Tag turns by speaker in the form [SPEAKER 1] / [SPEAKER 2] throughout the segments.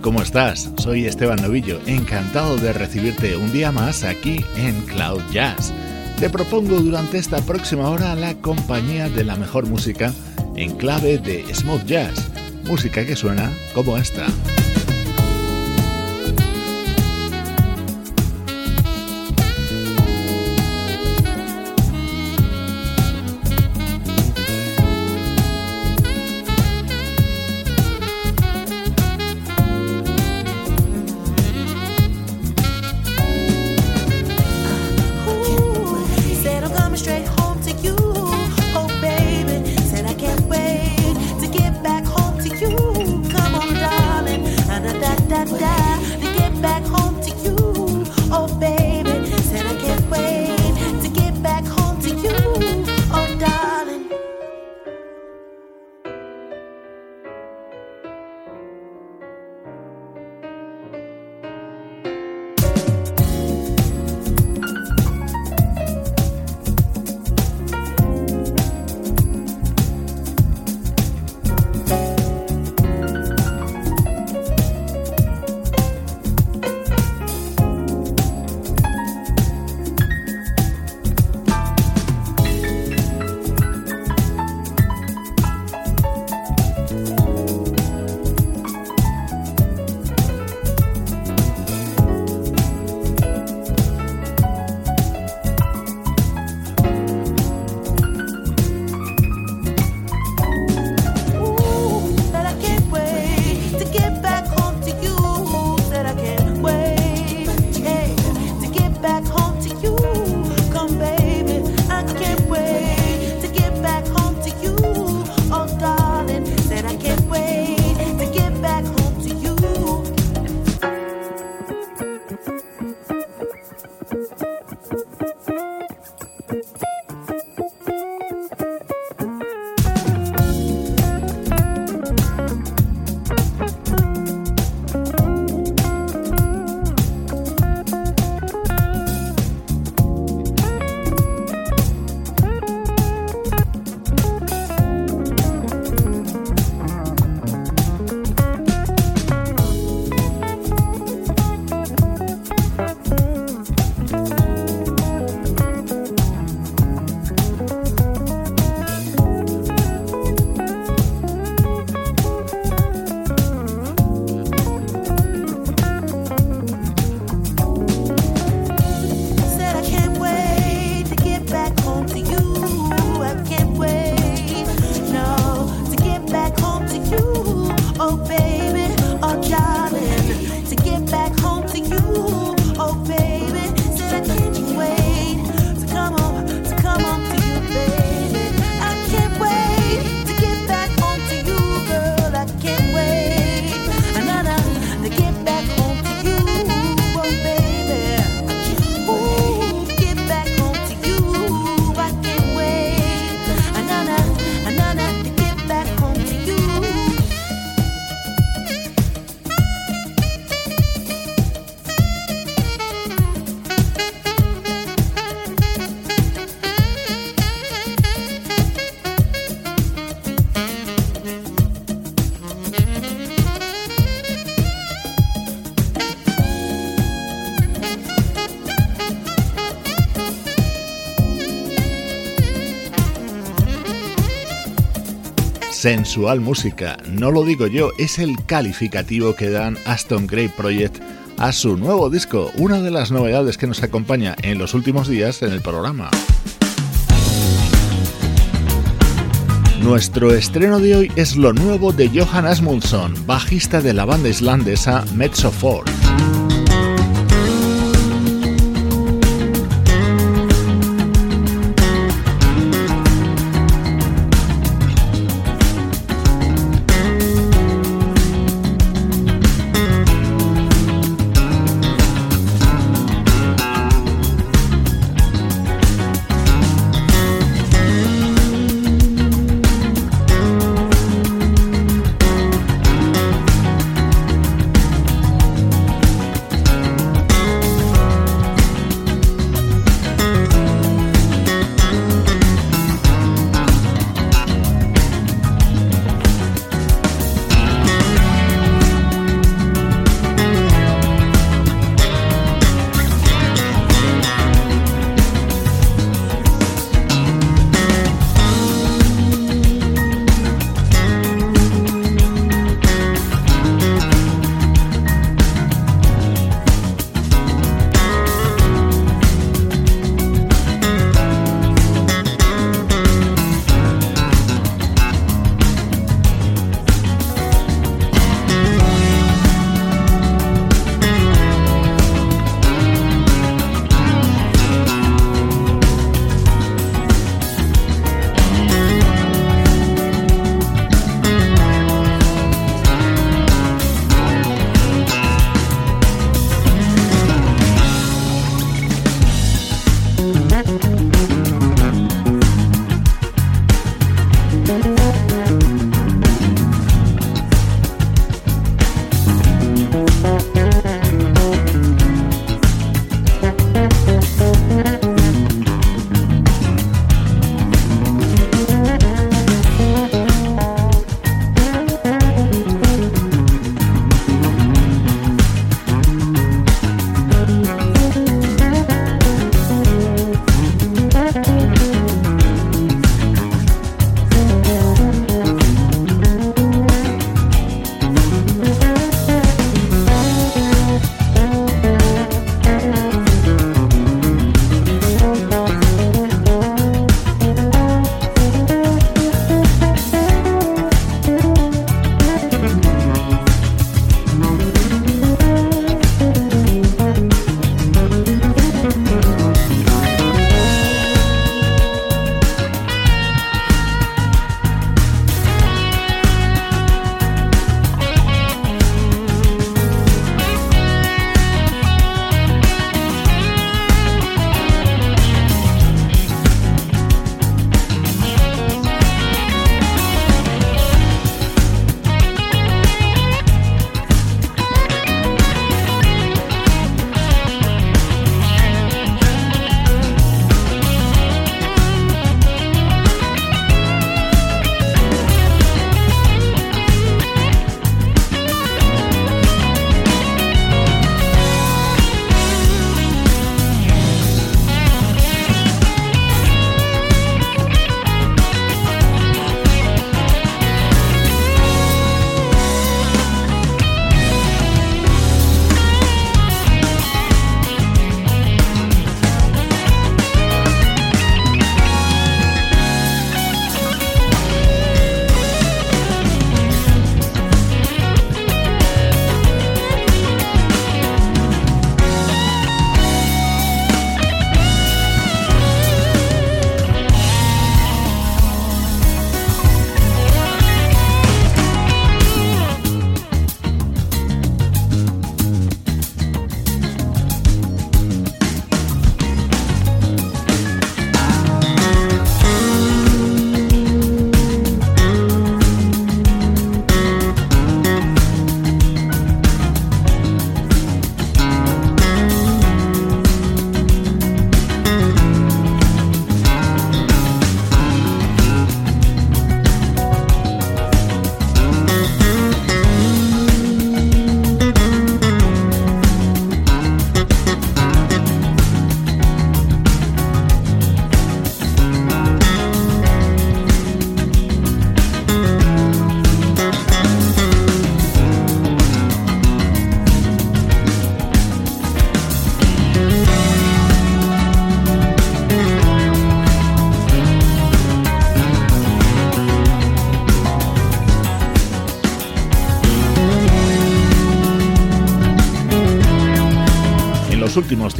[SPEAKER 1] ¿Cómo estás? Soy Esteban Novillo, encantado de recibirte un día más aquí en Cloud Jazz. Te propongo durante esta próxima hora la compañía de la mejor música en clave de smooth jazz, música que suena como esta. Sensual música. No lo digo yo, es el calificativo que dan Aston Gray Project a su nuevo disco, una de las novedades que nos acompaña en los últimos días en el programa. Nuestro estreno de hoy es lo nuevo de Johan Asmundsson, bajista de la banda islandesa Mezzo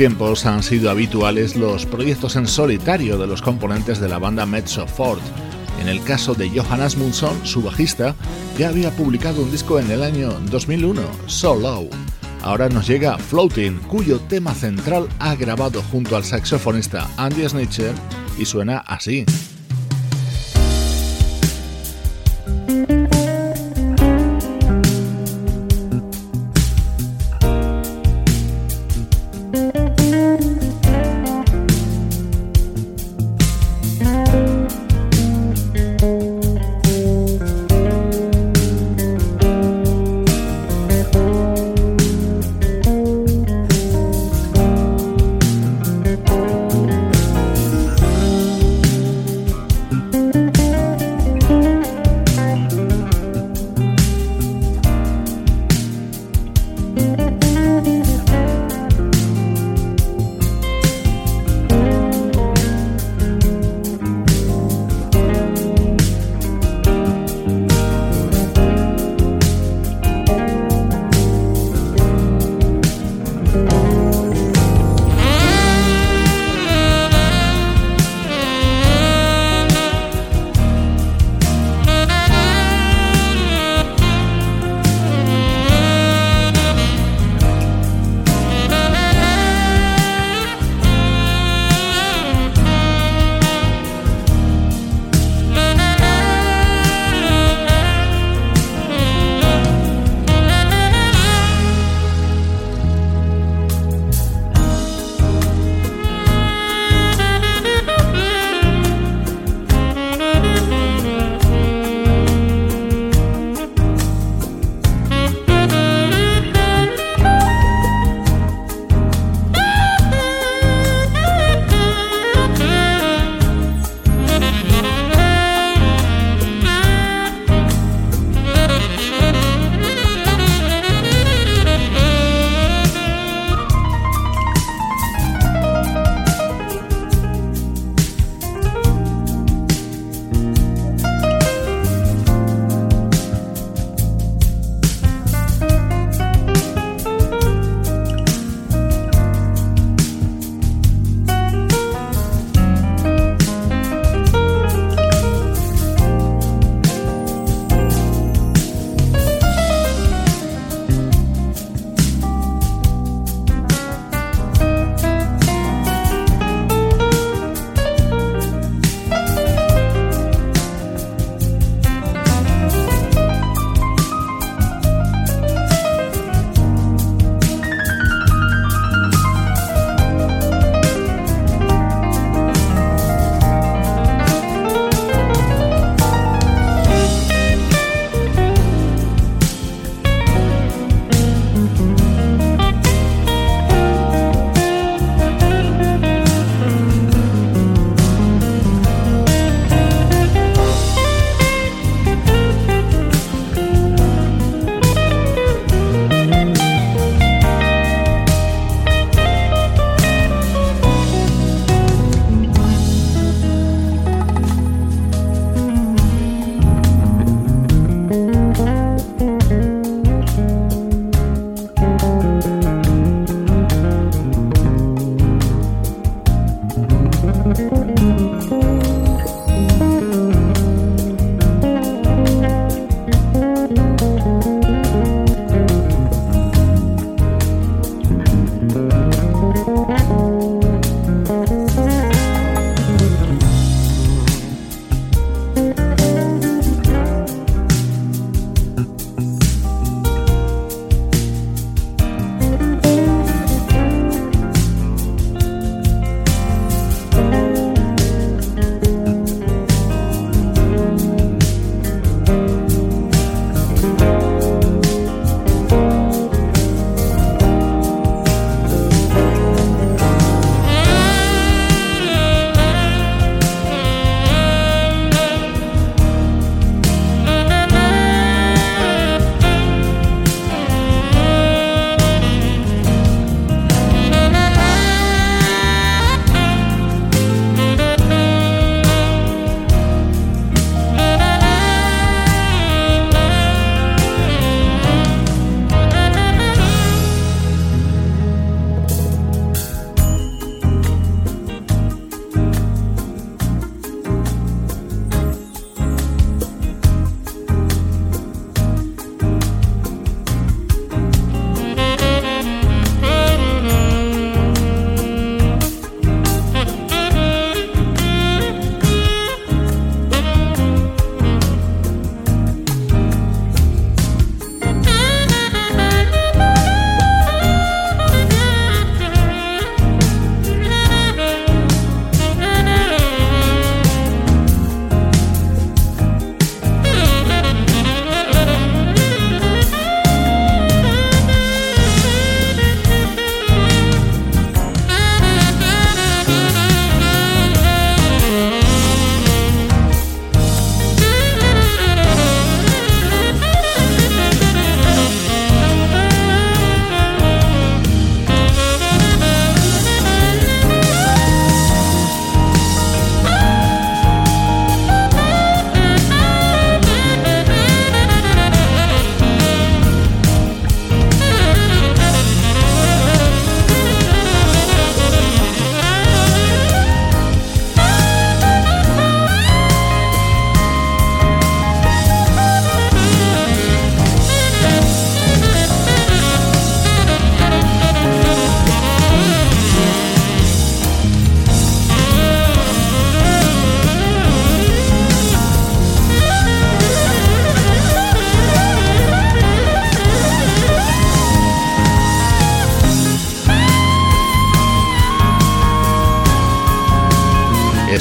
[SPEAKER 1] tiempos han sido habituales los proyectos en solitario de los componentes de la banda Mezzo Ford. En el caso de Johan Asmundsson, su bajista, ya había publicado un disco en el año 2001, So Low. Ahora nos llega Floating, cuyo tema central ha grabado junto al saxofonista Andy Snitcher y suena así.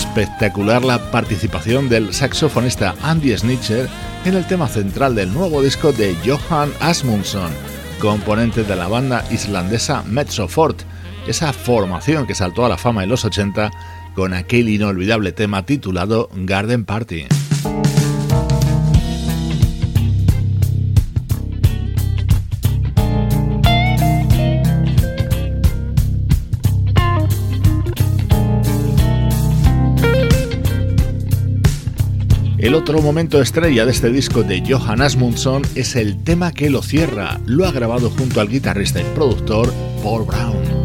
[SPEAKER 1] Espectacular la participación del saxofonista Andy Snitcher en el tema central del nuevo disco de Johan Asmundsson, componente de la banda islandesa Metrofort, esa formación que saltó a la fama en los 80 con aquel inolvidable tema titulado Garden Party. El otro momento estrella de este disco de Johan Asmundsson es el tema que lo cierra. Lo ha grabado junto al guitarrista y productor Paul Brown.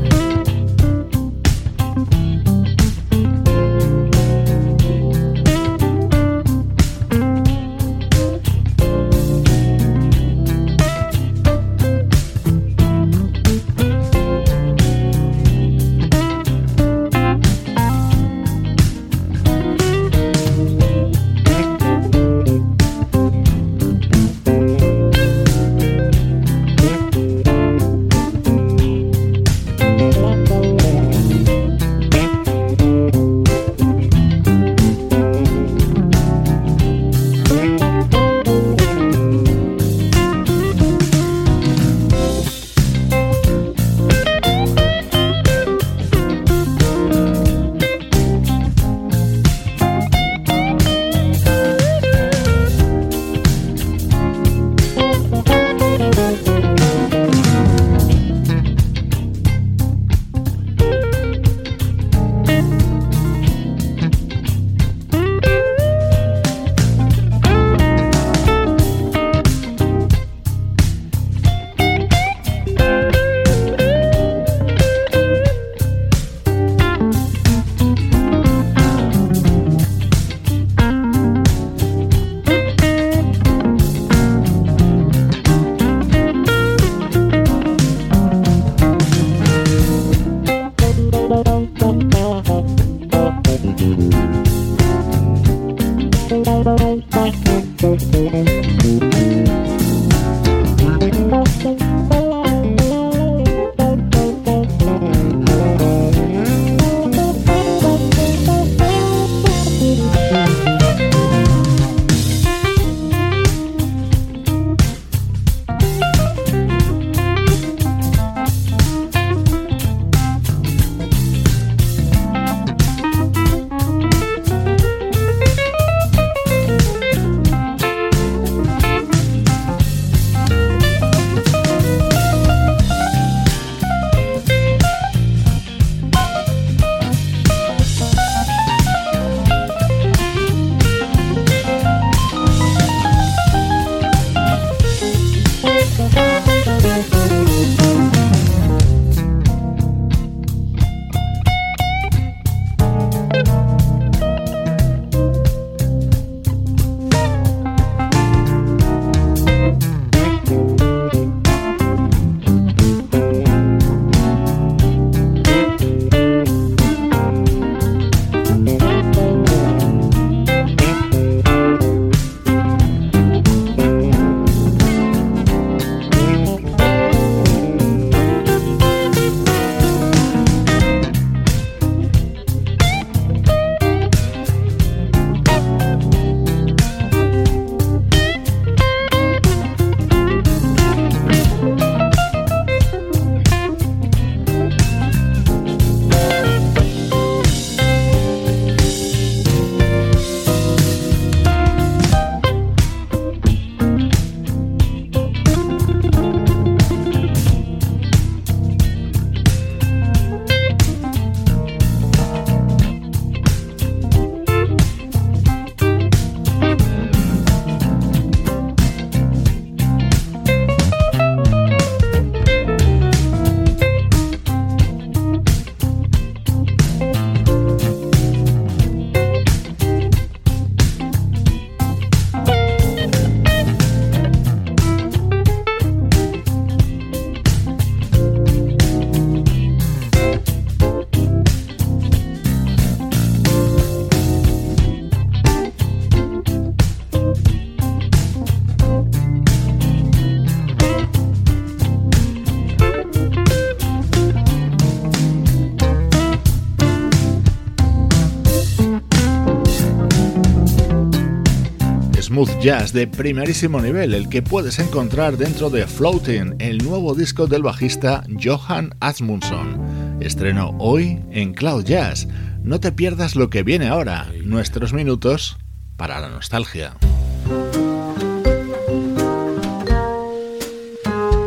[SPEAKER 1] Smooth jazz de primerísimo nivel, el que puedes encontrar dentro de Floating, el nuevo disco del bajista Johan Asmundsson. Estreno hoy en Cloud Jazz. No te pierdas lo que viene ahora, nuestros minutos para la nostalgia.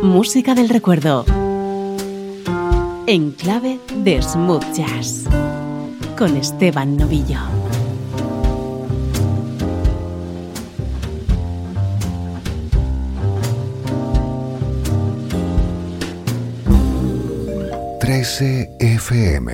[SPEAKER 2] Música del recuerdo. En clave de smooth jazz. Con Esteban Novillo.
[SPEAKER 3] FM.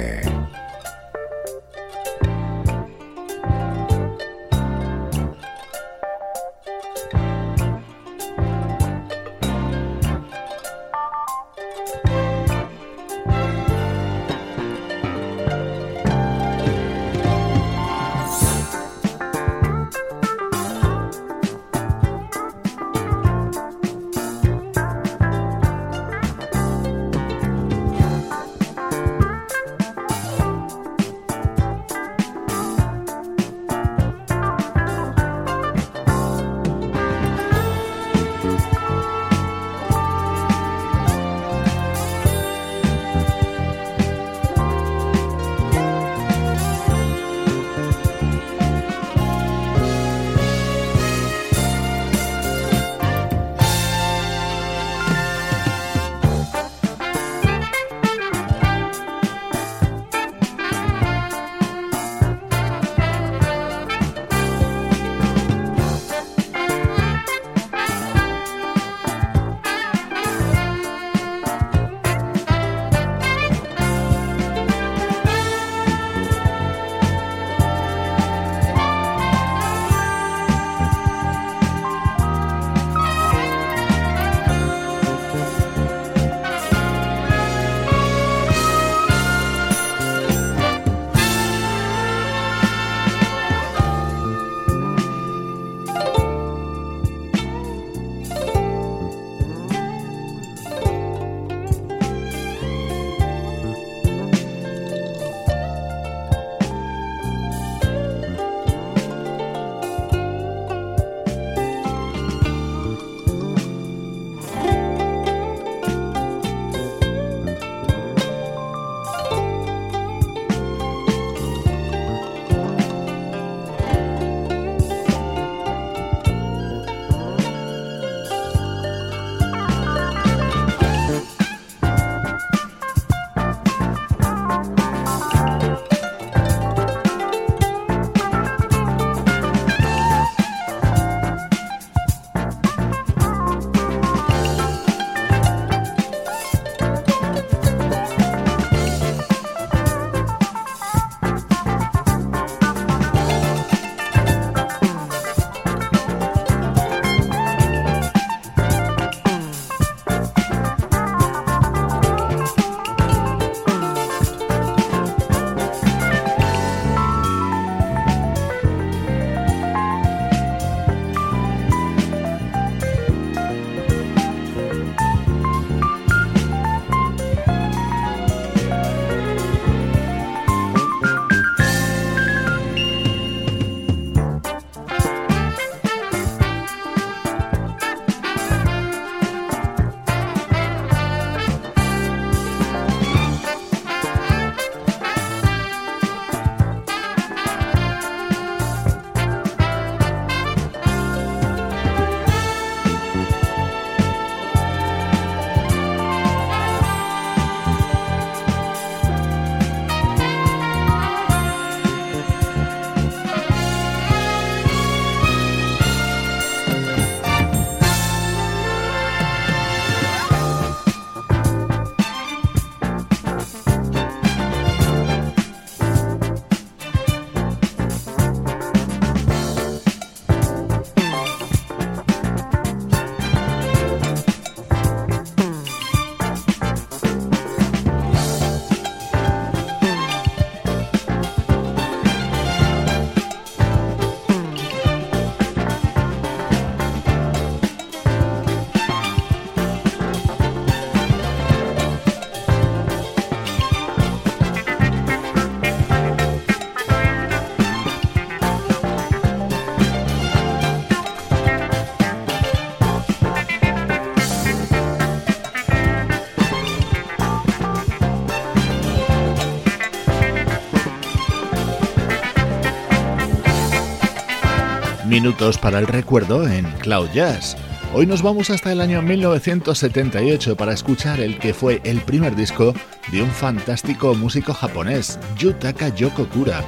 [SPEAKER 1] Minutos para el recuerdo en Cloud Jazz. Hoy nos vamos hasta el año 1978 para escuchar el que fue el primer disco de un fantástico músico japonés, Yutaka Yokokura.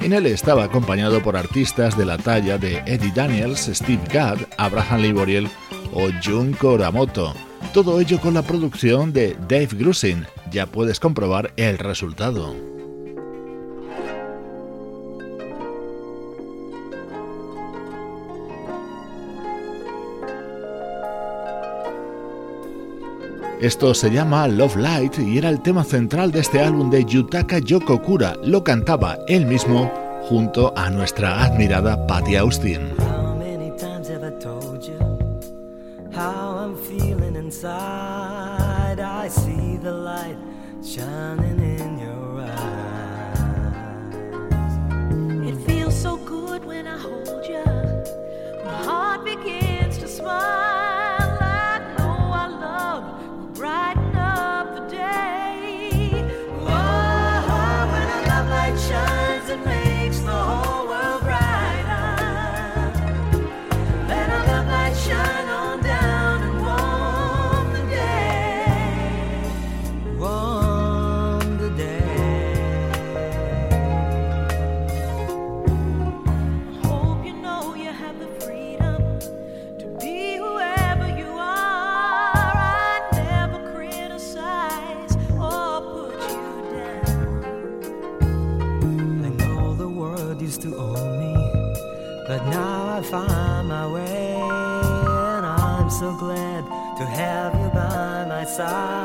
[SPEAKER 1] En él estaba acompañado por artistas de la talla de Eddie Daniels, Steve Gadd, Abraham Liboriel o Jun Koramoto. Todo ello con la producción de Dave Grusin. Ya puedes comprobar el resultado. Esto se llama Love Light y era el tema central de este álbum de Yutaka Yokokura. Lo cantaba él mismo junto a nuestra admirada Patty Austin.
[SPEAKER 4] Side.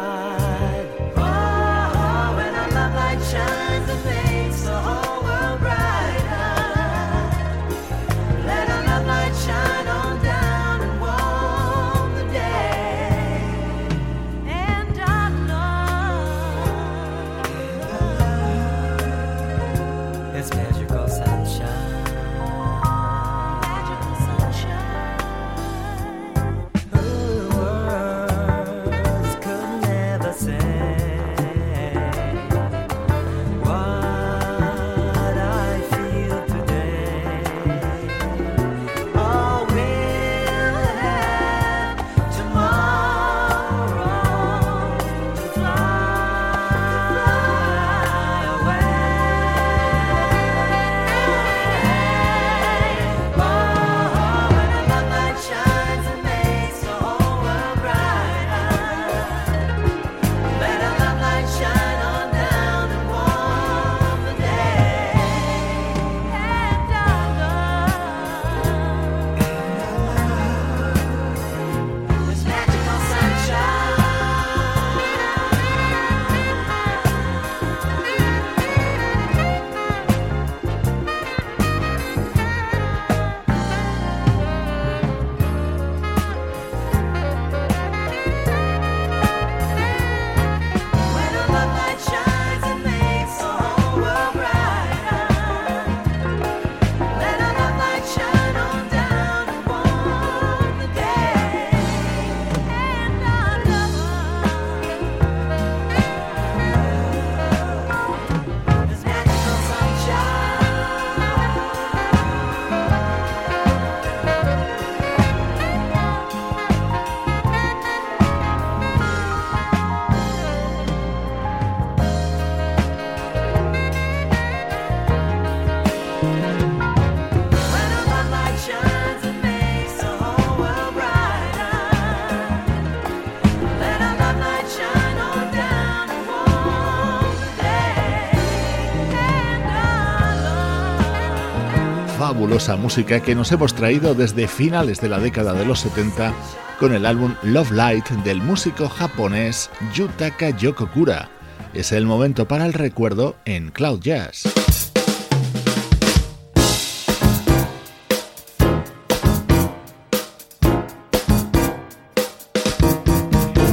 [SPEAKER 1] Fabulosa música que nos hemos traído desde finales de la década de los 70 con el álbum Love Light del músico japonés Yutaka Yokokura. Es el momento para el recuerdo en Cloud Jazz.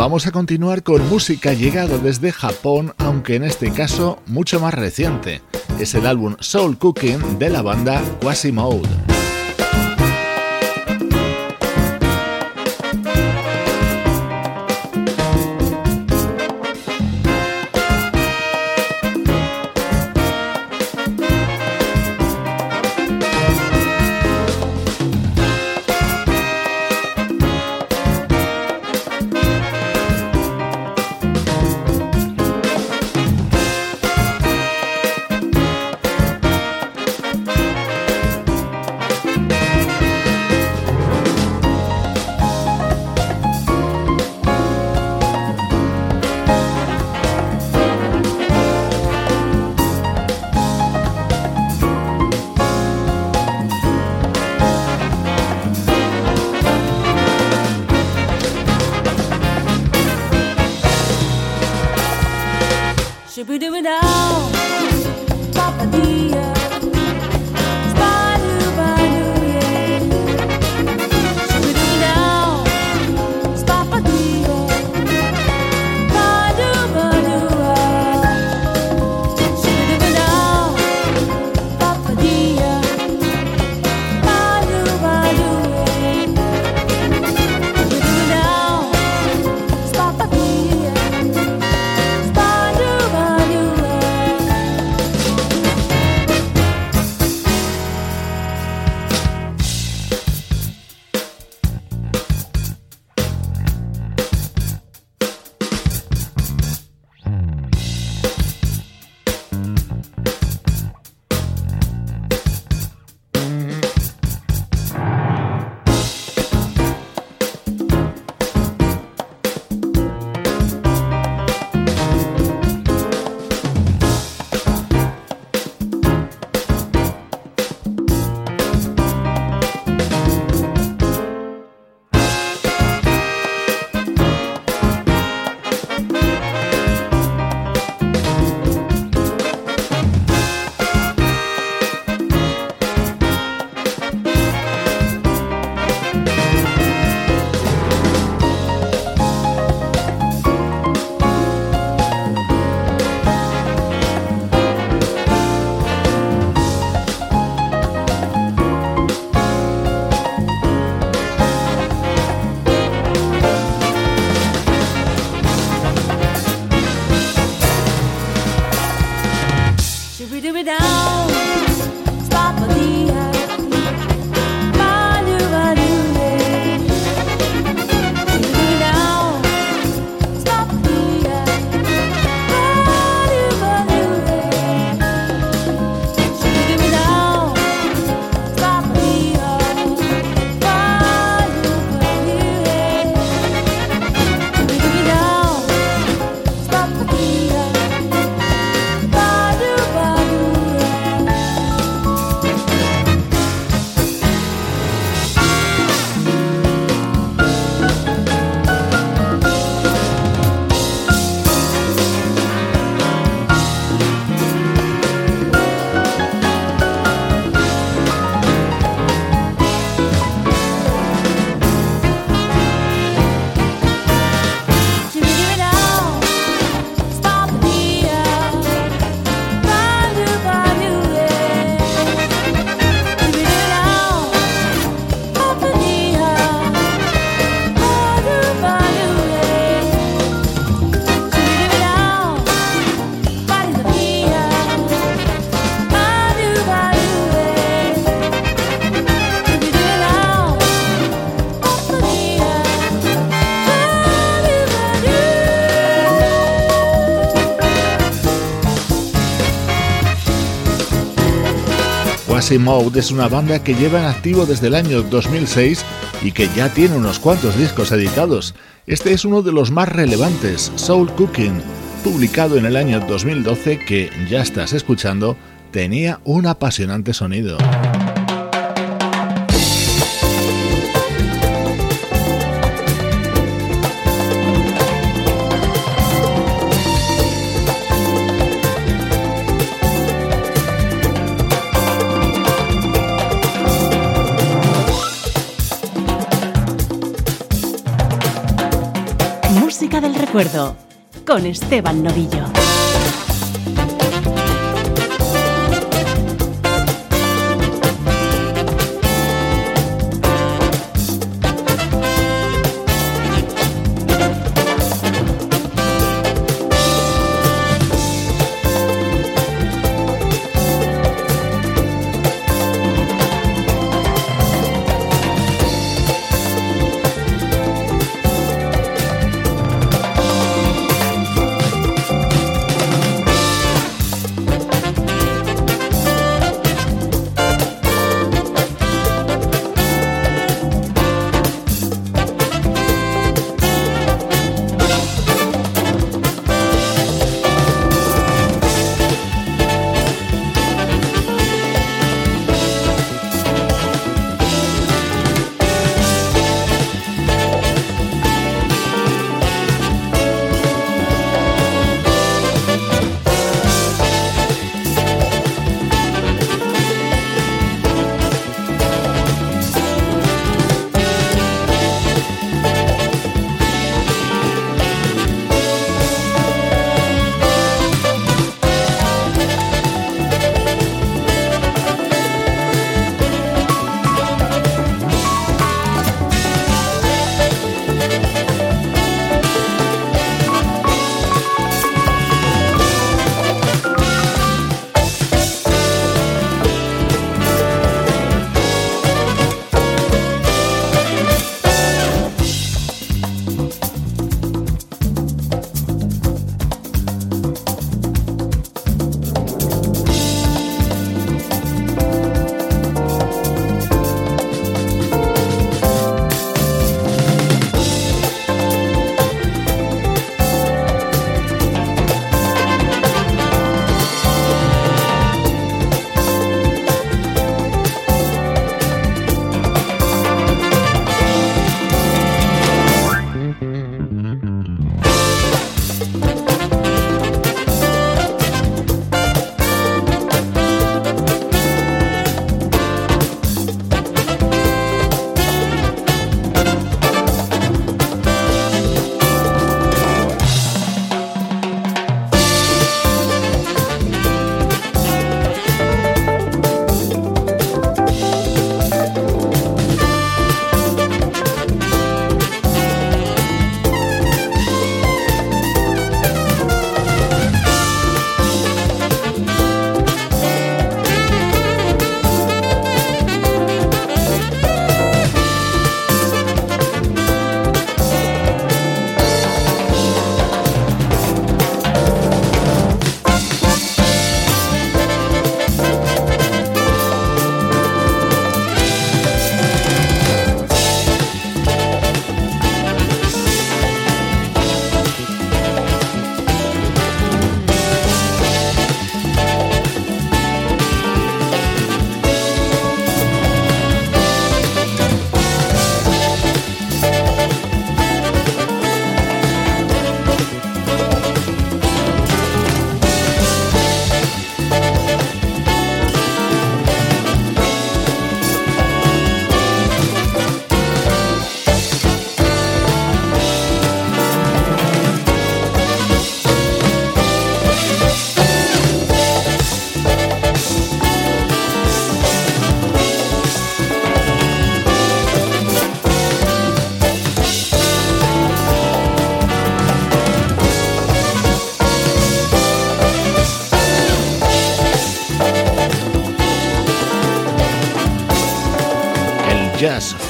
[SPEAKER 1] Vamos a continuar con música llegada desde Japón, aunque en este caso mucho más reciente. Es el álbum Soul Cooking de la banda Quasimode. Mode es una banda que lleva en activo desde el año 2006 y que ya tiene unos cuantos discos editados. Este es uno de los más relevantes, Soul Cooking, publicado en el año 2012 que, ya estás escuchando, tenía un apasionante sonido.
[SPEAKER 2] Del recuerdo con Esteban Novillo.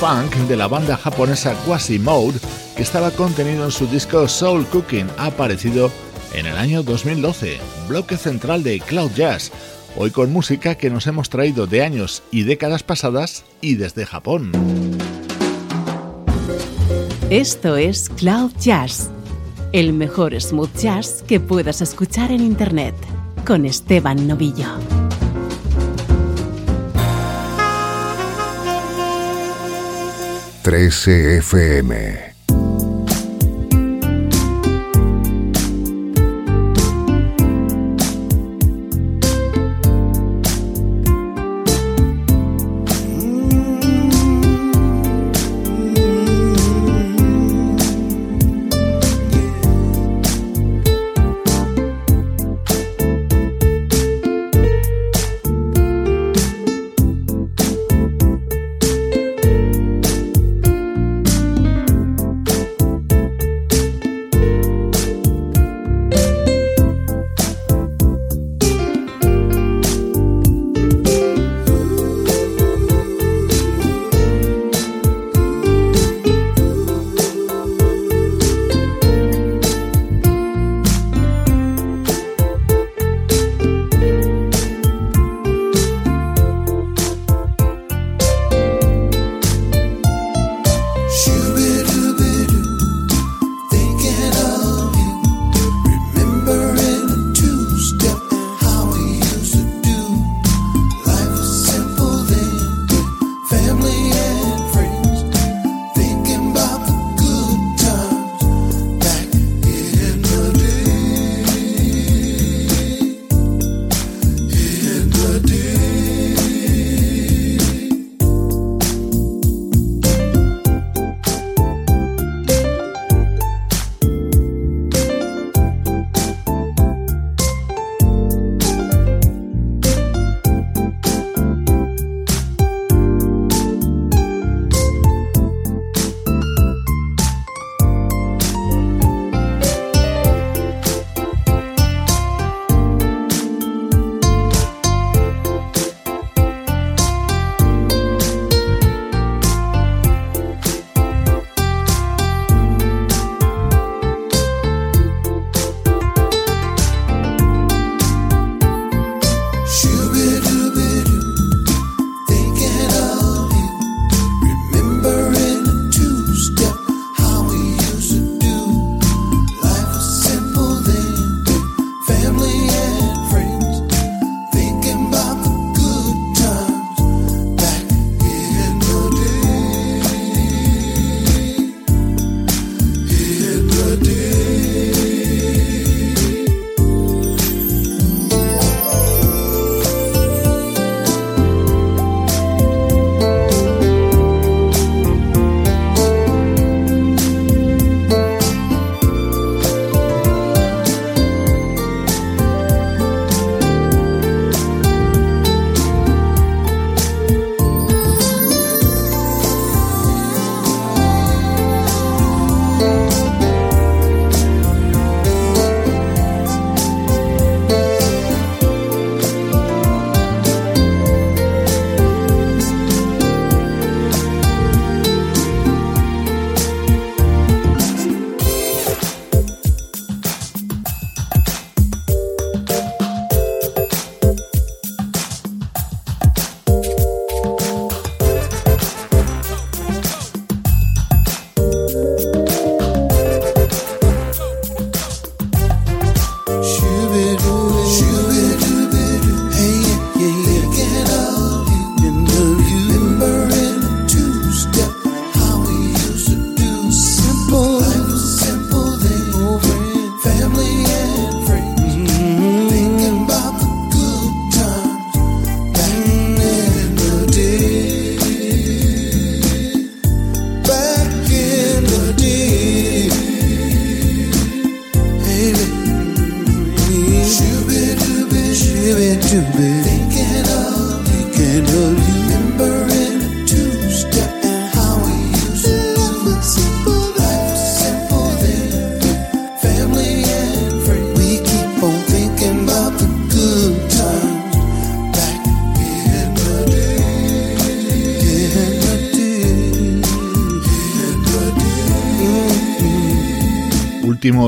[SPEAKER 1] Funk de la banda japonesa Quasi-Mode que estaba contenido en su disco Soul Cooking, aparecido en el año 2012, bloque central de Cloud Jazz, hoy con música que nos hemos traído de años y décadas pasadas y desde Japón.
[SPEAKER 2] Esto es Cloud Jazz, el mejor smooth jazz que puedas escuchar en Internet, con Esteban Novillo.
[SPEAKER 3] 13 FM.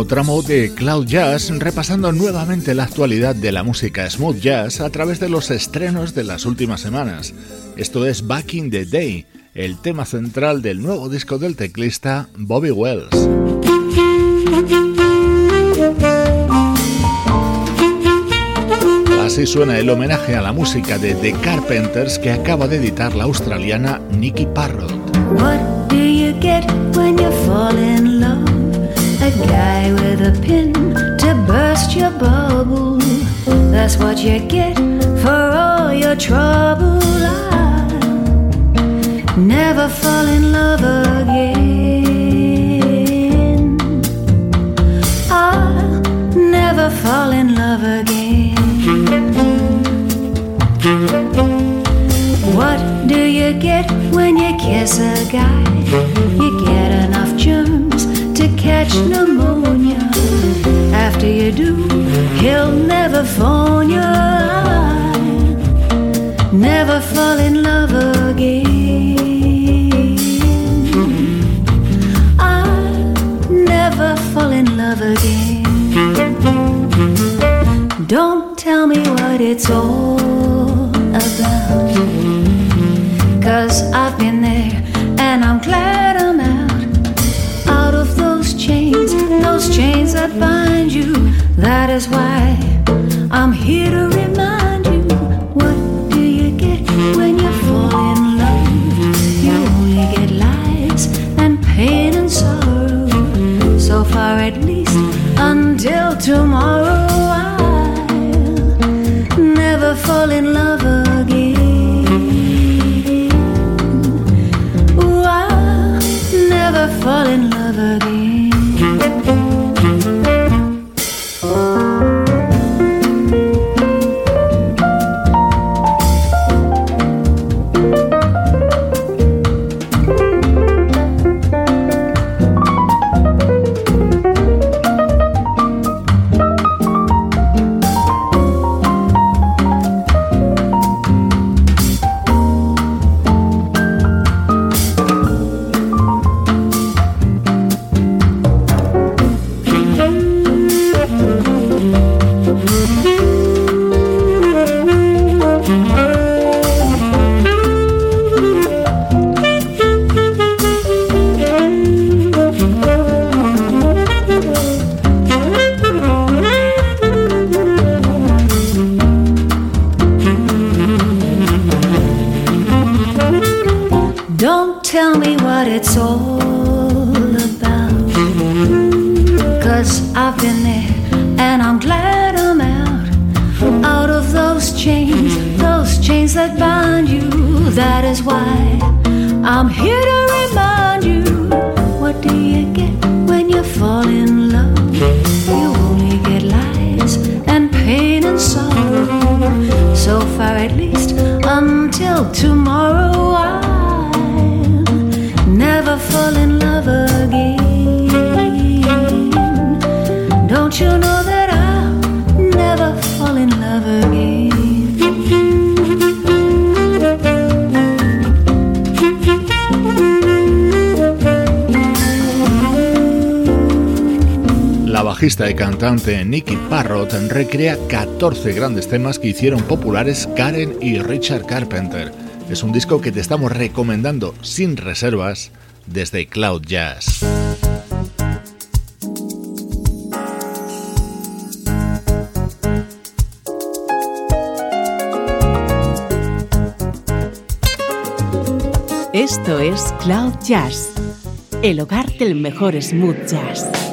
[SPEAKER 1] Tramo de Cloud Jazz, repasando nuevamente la actualidad de la música smooth jazz a través de los estrenos de las últimas semanas. Esto es Back in the Day, el tema central del nuevo disco del teclista Bobby Wells. Así suena el homenaje a la música de The Carpenters que acaba de editar la australiana Nicky Parrott.
[SPEAKER 5] What do you get when you fall in guy with a pin to burst your bubble. That's what you get for all your trouble. I never fall in love again. I'll never fall in love again. What do you get when you kiss a guy? You get enough germs catch pneumonia. After you do, he'll never phone you. Never fall in love again. I'll never fall in love again. Don't tell me what it's all about. Cause I've been there and I'm glad chains that bind you. That is why I'm here to remind you. What do you get when you fall in love? You only get lies and pain and sorrow. So far at least until tomorrow. I'll never fall in love again. I'll never fall in
[SPEAKER 1] La bajista y cantante Nicky Parrott recrea 14 grandes temas que hicieron populares Karen y Richard Carpenter. Es un disco que te estamos recomendando sin reservas desde Cloud Jazz.
[SPEAKER 2] Esto es Cloud Jazz, el hogar del mejor smooth jazz.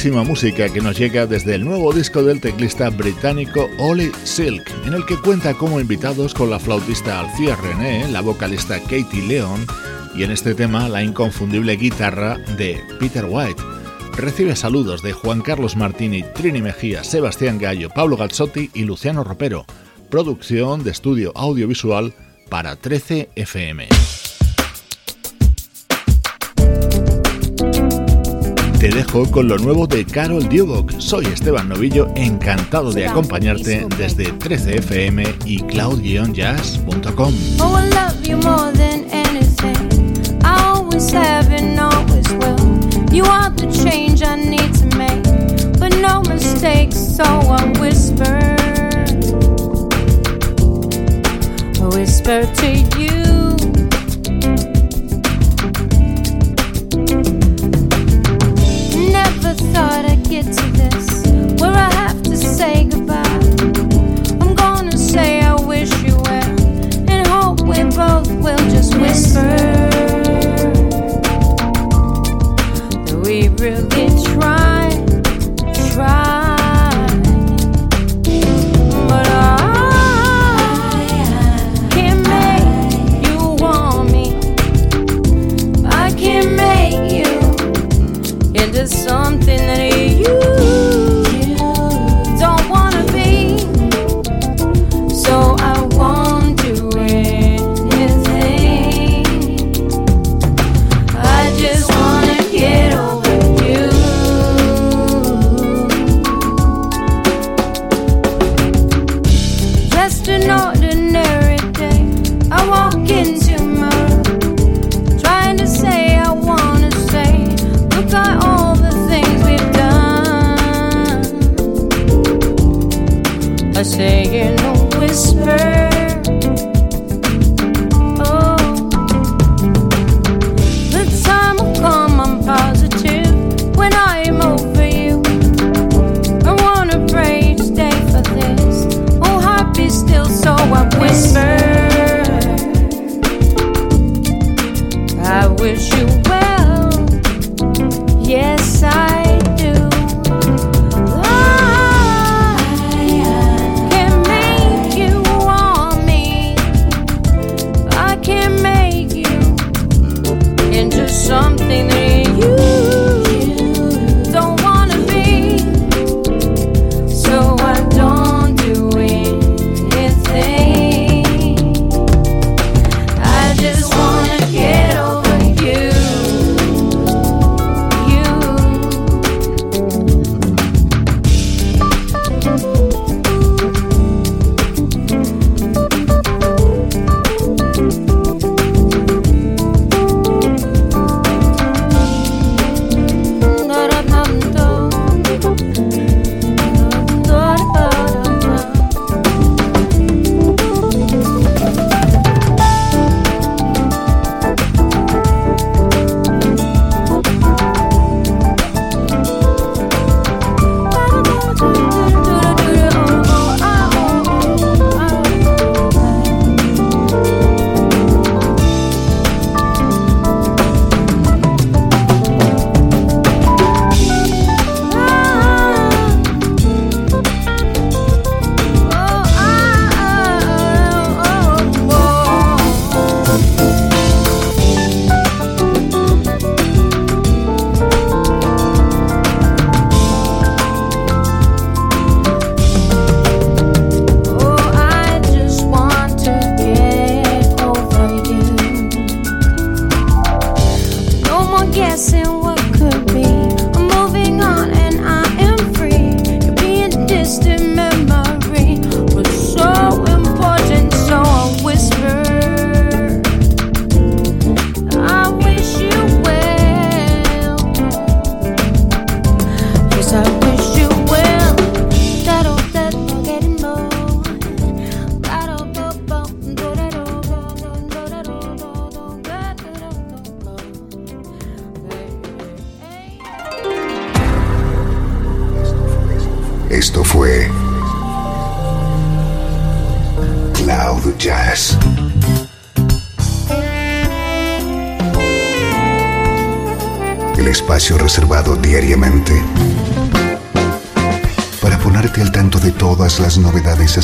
[SPEAKER 1] Elegantísima música que nos llega desde el nuevo disco del teclista británico Ollie Silk, en el que cuenta como invitados con la flautista Alcia René, la vocalista Katie Leon y en este tema la inconfundible guitarra de Peter White. Recibe saludos de Juan Carlos Martini, Trini Mejía, Sebastián Gallo, Pablo Gazzotti y Luciano Ropero. Producción de estudio audiovisual para 13 FM. Te dejo con lo nuevo de Carol Dubok. Soy Esteban Novillo, encantado de acompañarte desde 13fm y cloud-jazz.com.
[SPEAKER 4] Oh, I love thought to this, where I have to say goodbye. I'm gonna say I wish you well, and hope we both will just whisper